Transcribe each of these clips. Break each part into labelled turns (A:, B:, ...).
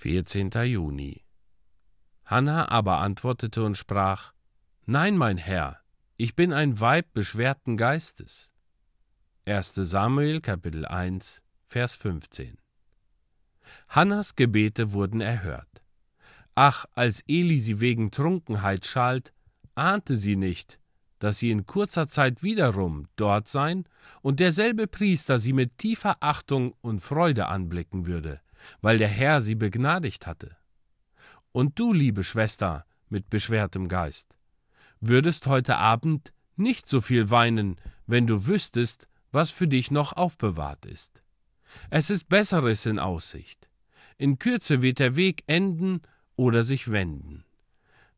A: 14. Juni. Hannah aber antwortete und sprach: Nein, mein Herr, ich bin ein Weib beschwerten Geistes. 1. Samuel Kapitel 1 Vers 15. Hannas Gebete wurden erhört. Ach, als Eli sie wegen Trunkenheit schalt, ahnte sie nicht, dass sie in kurzer Zeit wiederum dort sein und derselbe Priester sie mit tiefer Achtung und Freude anblicken würde, weil der Herr sie begnadigt hatte. Und du, liebe Schwester, mit beschwertem Geist, würdest heute Abend nicht so viel weinen, wenn du wüsstest, was für dich noch aufbewahrt ist. Es ist Besseres in Aussicht. In Kürze wird der Weg enden oder sich wenden.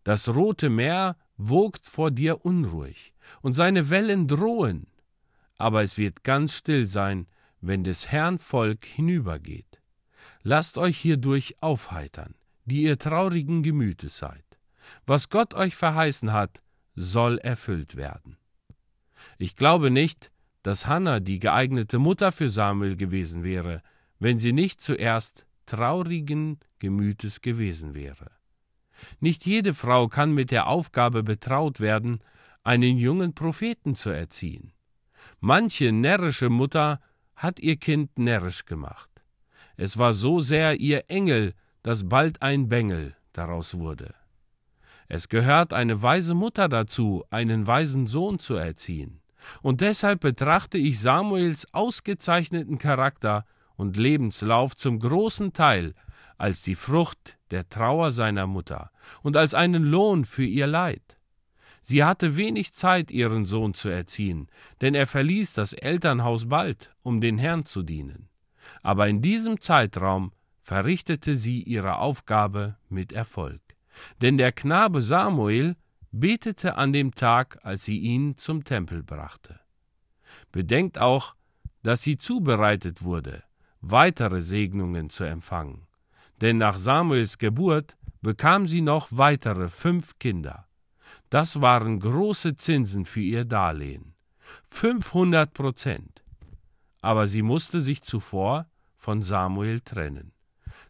A: Das rote Meer wogt vor dir unruhig, und seine Wellen drohen, aber es wird ganz still sein, wenn des Herrn Volk hinübergeht. Lasst euch hierdurch aufheitern, die ihr traurigen Gemütes seid. Was Gott euch verheißen hat, soll erfüllt werden. Ich glaube nicht, dass Hannah die geeignete Mutter für Samuel gewesen wäre, wenn sie nicht zuerst traurigen Gemütes gewesen wäre. Nicht jede Frau kann mit der Aufgabe betraut werden, einen jungen Propheten zu erziehen. Manche närrische Mutter hat ihr Kind närrisch gemacht. Es war so sehr ihr Engel, dass bald ein Bengel daraus wurde. Es gehört eine weise Mutter dazu, einen weisen Sohn zu erziehen. Und deshalb betrachte ich Samuels ausgezeichneten Charakter und Lebenslauf zum großen Teil als die Frucht der Trauer seiner Mutter und als einen Lohn für ihr Leid. Sie hatte wenig Zeit, ihren Sohn zu erziehen, denn er verließ das Elternhaus bald, um den Herrn zu dienen aber in diesem Zeitraum verrichtete sie ihre Aufgabe mit Erfolg. Denn der Knabe Samuel betete an dem Tag, als sie ihn zum Tempel brachte. Bedenkt auch, dass sie zubereitet wurde, weitere Segnungen zu empfangen. Denn nach Samuels Geburt bekam sie noch weitere fünf Kinder. Das waren große Zinsen für ihr Darlehen. 500 Prozent aber sie musste sich zuvor von Samuel trennen.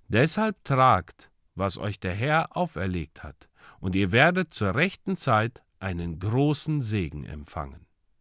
A: Deshalb tragt, was euch der Herr auferlegt hat, und ihr werdet zur rechten Zeit einen großen Segen empfangen.